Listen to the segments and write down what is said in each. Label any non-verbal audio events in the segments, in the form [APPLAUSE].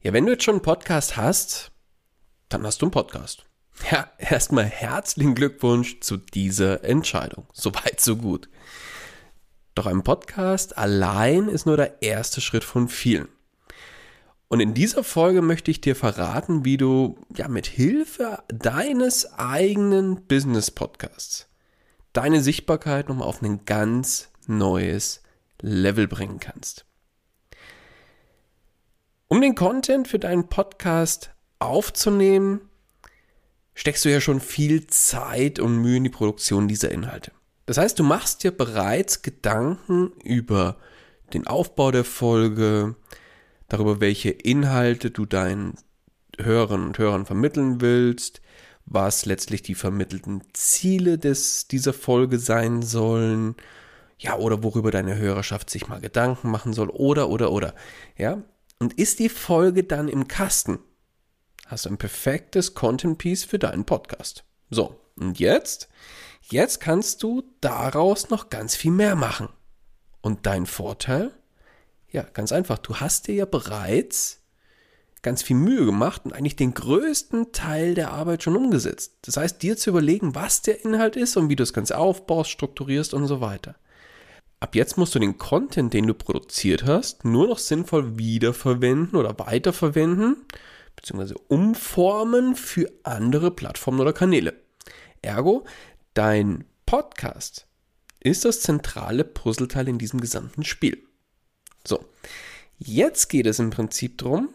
Ja, wenn du jetzt schon einen Podcast hast, dann hast du einen Podcast. Ja, erstmal herzlichen Glückwunsch zu dieser Entscheidung. [LAUGHS] Soweit, so gut. Doch ein Podcast allein ist nur der erste Schritt von vielen. Und in dieser Folge möchte ich dir verraten, wie du ja mit Hilfe deines eigenen Business Podcasts deine Sichtbarkeit nochmal auf ein ganz neues Level bringen kannst. Um den Content für deinen Podcast aufzunehmen, steckst du ja schon viel Zeit und Mühe in die Produktion dieser Inhalte. Das heißt, du machst dir bereits Gedanken über den Aufbau der Folge, darüber, welche Inhalte du deinen Hörern und Hörern vermitteln willst, was letztlich die vermittelten Ziele des, dieser Folge sein sollen, ja, oder worüber deine Hörerschaft sich mal Gedanken machen soll, oder, oder, oder, ja. Und ist die Folge dann im Kasten, hast du ein perfektes Content Piece für deinen Podcast. So, und jetzt? Jetzt kannst du daraus noch ganz viel mehr machen. Und dein Vorteil? Ja, ganz einfach. Du hast dir ja bereits ganz viel Mühe gemacht und eigentlich den größten Teil der Arbeit schon umgesetzt. Das heißt, dir zu überlegen, was der Inhalt ist und wie du das Ganze aufbaust, strukturierst und so weiter. Ab jetzt musst du den Content, den du produziert hast, nur noch sinnvoll wiederverwenden oder weiterverwenden, beziehungsweise umformen für andere Plattformen oder Kanäle. Ergo, dein Podcast ist das zentrale Puzzleteil in diesem gesamten Spiel. So, jetzt geht es im Prinzip darum,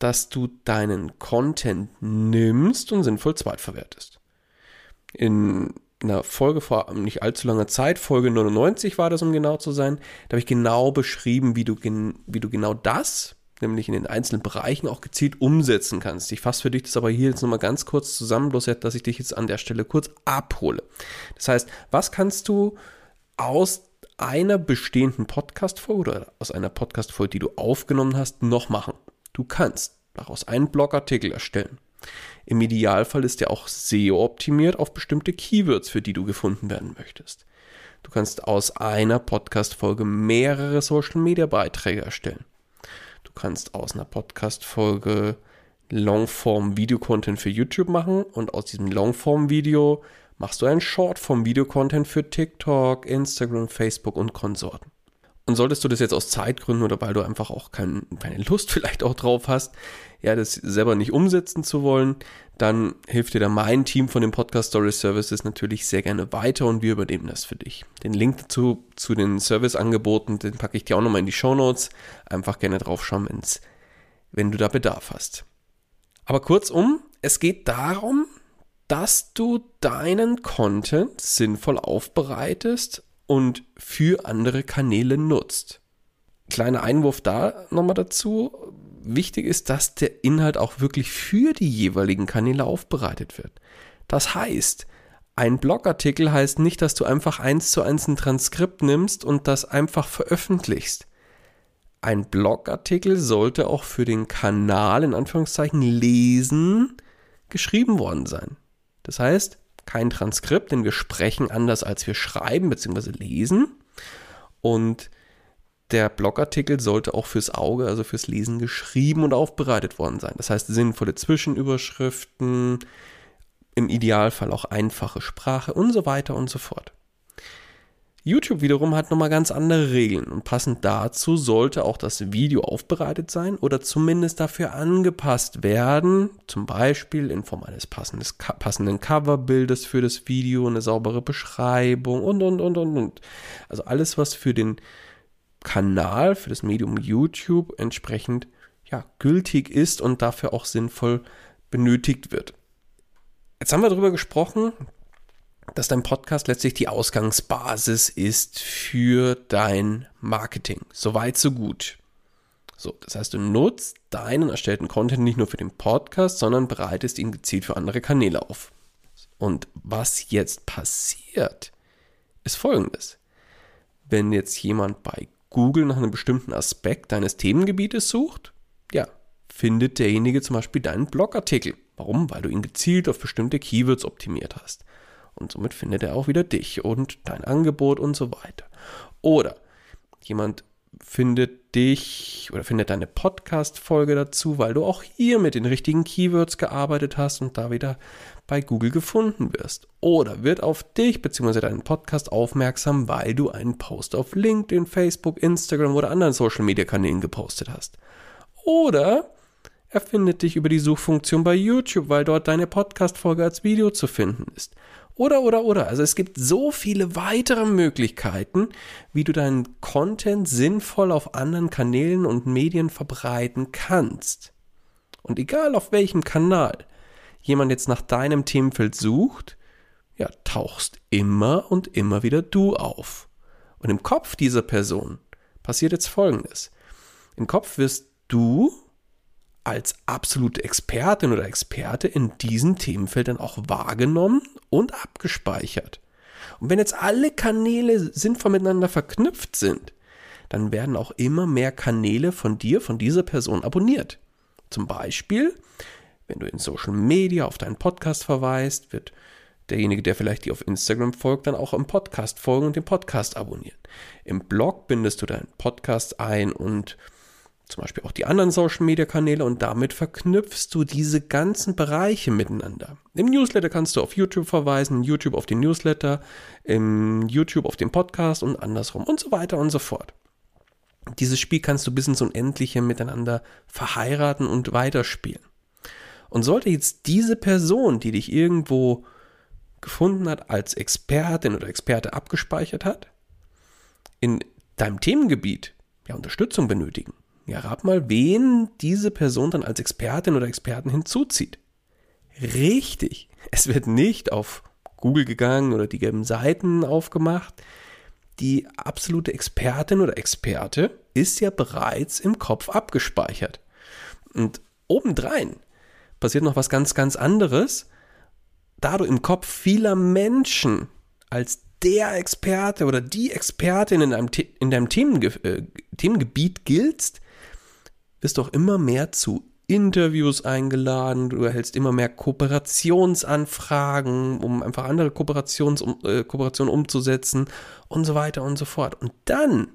dass du deinen Content nimmst und sinnvoll zweitverwertest. In einer Folge vor nicht allzu langer Zeit, Folge 99 war das, um genau zu sein, da habe ich genau beschrieben, wie du, wie du genau das, nämlich in den einzelnen Bereichen auch gezielt umsetzen kannst. Ich fasse für dich das aber hier jetzt nochmal ganz kurz zusammen, bloß dass ich dich jetzt an der Stelle kurz abhole. Das heißt, was kannst du aus einer bestehenden Podcast-Folge oder aus einer Podcast-Folge, die du aufgenommen hast, noch machen? Du kannst daraus einen Blogartikel erstellen. Im Idealfall ist der auch SEO-optimiert auf bestimmte Keywords, für die du gefunden werden möchtest. Du kannst aus einer Podcast-Folge mehrere Social-Media-Beiträge erstellen. Du kannst aus einer Podcast-Folge Longform-Video-Content für YouTube machen und aus diesem Longform-Video machst du einen Shortform-Video-Content für TikTok, Instagram, Facebook und Konsorten. Und solltest du das jetzt aus Zeitgründen oder weil du einfach auch kein, keine Lust [LAUGHS] vielleicht auch drauf hast, ja, das selber nicht umsetzen zu wollen, dann hilft dir da mein Team von den Podcast Story Services natürlich sehr gerne weiter und wir übernehmen das für dich. Den Link dazu zu den Serviceangeboten, den packe ich dir auch nochmal in die Show Notes. Einfach gerne draufschauen, wenn's, wenn du da Bedarf hast. Aber kurzum, es geht darum, dass du deinen Content sinnvoll aufbereitest und für andere Kanäle nutzt. Kleiner Einwurf da nochmal dazu. Wichtig ist, dass der Inhalt auch wirklich für die jeweiligen Kanäle aufbereitet wird. Das heißt, ein Blogartikel heißt nicht, dass du einfach eins zu eins ein Transkript nimmst und das einfach veröffentlichst. Ein Blogartikel sollte auch für den Kanal in Anführungszeichen lesen geschrieben worden sein. Das heißt, kein Transkript, denn wir sprechen anders als wir schreiben bzw. lesen. Und der Blogartikel sollte auch fürs Auge, also fürs Lesen geschrieben und aufbereitet worden sein. Das heißt, sinnvolle Zwischenüberschriften, im Idealfall auch einfache Sprache und so weiter und so fort. YouTube wiederum hat nochmal ganz andere Regeln und passend dazu sollte auch das Video aufbereitet sein oder zumindest dafür angepasst werden, zum Beispiel in Form eines passenden Coverbildes für das Video, eine saubere Beschreibung und, und, und, und, und. Also alles, was für den Kanal, für das Medium YouTube entsprechend ja, gültig ist und dafür auch sinnvoll benötigt wird. Jetzt haben wir darüber gesprochen, dass dein Podcast letztlich die Ausgangsbasis ist für dein Marketing. Soweit, so gut. So, das heißt, du nutzt deinen erstellten Content nicht nur für den Podcast, sondern bereitest ihn gezielt für andere Kanäle auf. Und was jetzt passiert, ist folgendes. Wenn jetzt jemand bei Google nach einem bestimmten Aspekt deines Themengebietes sucht, ja, findet derjenige zum Beispiel deinen Blogartikel. Warum? Weil du ihn gezielt auf bestimmte Keywords optimiert hast. Und somit findet er auch wieder dich und dein Angebot und so weiter. Oder jemand findet dich oder findet deine Podcast-Folge dazu, weil du auch hier mit den richtigen Keywords gearbeitet hast und da wieder bei Google gefunden wirst. Oder wird auf dich bzw. deinen Podcast aufmerksam, weil du einen Post auf LinkedIn, Facebook, Instagram oder anderen Social-Media-Kanälen gepostet hast. Oder er findet dich über die Suchfunktion bei YouTube, weil dort deine Podcast-Folge als Video zu finden ist. Oder, oder, oder. Also es gibt so viele weitere Möglichkeiten, wie du deinen Content sinnvoll auf anderen Kanälen und Medien verbreiten kannst. Und egal auf welchem Kanal jemand jetzt nach deinem Themenfeld sucht, ja, tauchst immer und immer wieder du auf. Und im Kopf dieser Person passiert jetzt Folgendes. Im Kopf wirst du als absolute Expertin oder Experte in diesen Themenfeldern auch wahrgenommen und abgespeichert. Und wenn jetzt alle Kanäle sinnvoll miteinander verknüpft sind, dann werden auch immer mehr Kanäle von dir, von dieser Person abonniert. Zum Beispiel, wenn du in Social Media auf deinen Podcast verweist, wird derjenige, der vielleicht dir auf Instagram folgt, dann auch im Podcast folgen und den Podcast abonnieren. Im Blog bindest du deinen Podcast ein und zum Beispiel auch die anderen Social-Media-Kanäle und damit verknüpfst du diese ganzen Bereiche miteinander. Im Newsletter kannst du auf YouTube verweisen, YouTube auf den Newsletter, im YouTube auf den Podcast und andersrum und so weiter und so fort. Dieses Spiel kannst du bis ins Unendliche miteinander verheiraten und weiterspielen. Und sollte jetzt diese Person, die dich irgendwo gefunden hat, als Expertin oder Experte abgespeichert hat, in deinem Themengebiet ja Unterstützung benötigen, ja, rat mal, wen diese Person dann als Expertin oder Experten hinzuzieht. Richtig. Es wird nicht auf Google gegangen oder die gelben Seiten aufgemacht. Die absolute Expertin oder Experte ist ja bereits im Kopf abgespeichert. Und obendrein passiert noch was ganz, ganz anderes. Da du im Kopf vieler Menschen als der Experte oder die Expertin in deinem, in deinem äh, Themengebiet giltst, wirst auch immer mehr zu Interviews eingeladen, du erhältst immer mehr Kooperationsanfragen, um einfach andere Kooperations, um, äh, Kooperationen umzusetzen und so weiter und so fort. Und dann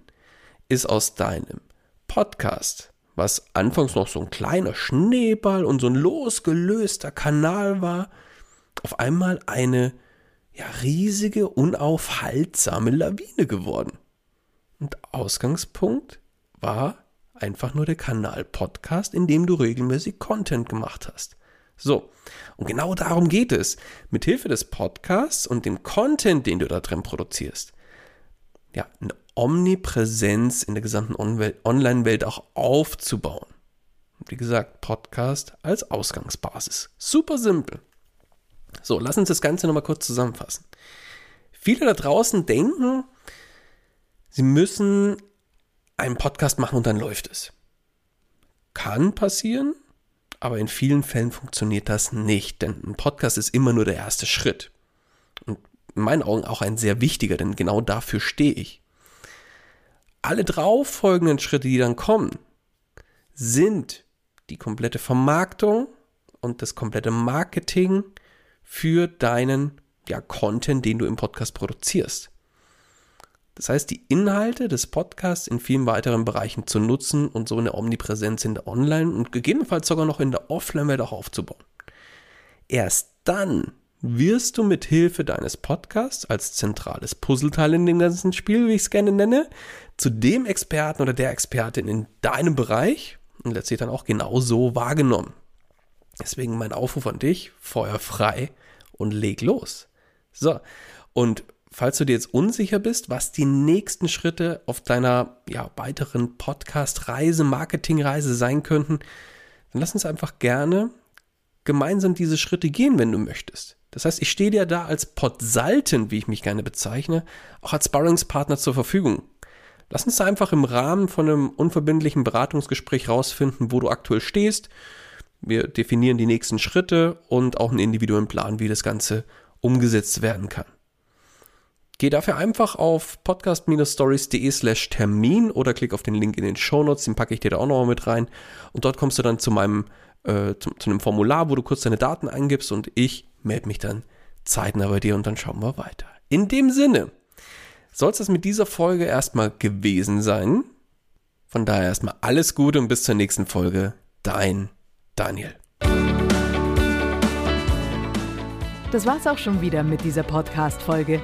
ist aus deinem Podcast, was anfangs noch so ein kleiner Schneeball und so ein losgelöster Kanal war, auf einmal eine ja, riesige, unaufhaltsame Lawine geworden. Und Ausgangspunkt war einfach nur der Kanal Podcast, in dem du regelmäßig Content gemacht hast. So, und genau darum geht es, mit Hilfe des Podcasts und dem Content, den du da drin produzierst, ja, eine Omnipräsenz in der gesamten Online-Welt auch aufzubauen. Wie gesagt, Podcast als Ausgangsbasis. Super simpel. So, lass uns das Ganze nochmal kurz zusammenfassen. Viele da draußen denken, Sie müssen einen Podcast machen und dann läuft es. Kann passieren, aber in vielen Fällen funktioniert das nicht, denn ein Podcast ist immer nur der erste Schritt. Und in meinen Augen auch ein sehr wichtiger, denn genau dafür stehe ich. Alle drauf folgenden Schritte, die dann kommen, sind die komplette Vermarktung und das komplette Marketing für deinen ja, Content, den du im Podcast produzierst. Das heißt, die Inhalte des Podcasts in vielen weiteren Bereichen zu nutzen und so eine Omnipräsenz in der Online- und gegebenenfalls sogar noch in der Offline-Welt auch aufzubauen. Erst dann wirst du mit Hilfe deines Podcasts als zentrales Puzzleteil in dem ganzen Spiel, wie ich es gerne nenne, zu dem Experten oder der Expertin in deinem Bereich und letztlich dann auch genau so wahrgenommen. Deswegen mein Aufruf an dich, Feuer frei und leg los. So, und falls du dir jetzt unsicher bist, was die nächsten Schritte auf deiner ja, weiteren Podcast-Reise, Marketing-Reise sein könnten, dann lass uns einfach gerne gemeinsam diese Schritte gehen, wenn du möchtest. Das heißt, ich stehe dir da als Podsalten, wie ich mich gerne bezeichne, auch als Sparringspartner zur Verfügung. Lass uns da einfach im Rahmen von einem unverbindlichen Beratungsgespräch rausfinden, wo du aktuell stehst. Wir definieren die nächsten Schritte und auch einen individuellen Plan, wie das Ganze umgesetzt werden kann. Geh dafür einfach auf podcast-stories.de slash Termin oder klick auf den Link in den Shownotes, den packe ich dir da auch nochmal mit rein. Und dort kommst du dann zu meinem, äh, zu, zu einem Formular, wo du kurz deine Daten eingibst und ich melde mich dann zeitnah bei dir und dann schauen wir weiter. In dem Sinne, soll es das mit dieser Folge erstmal gewesen sein. Von daher erstmal alles Gute und bis zur nächsten Folge. Dein Daniel. Das war's auch schon wieder mit dieser Podcast-Folge.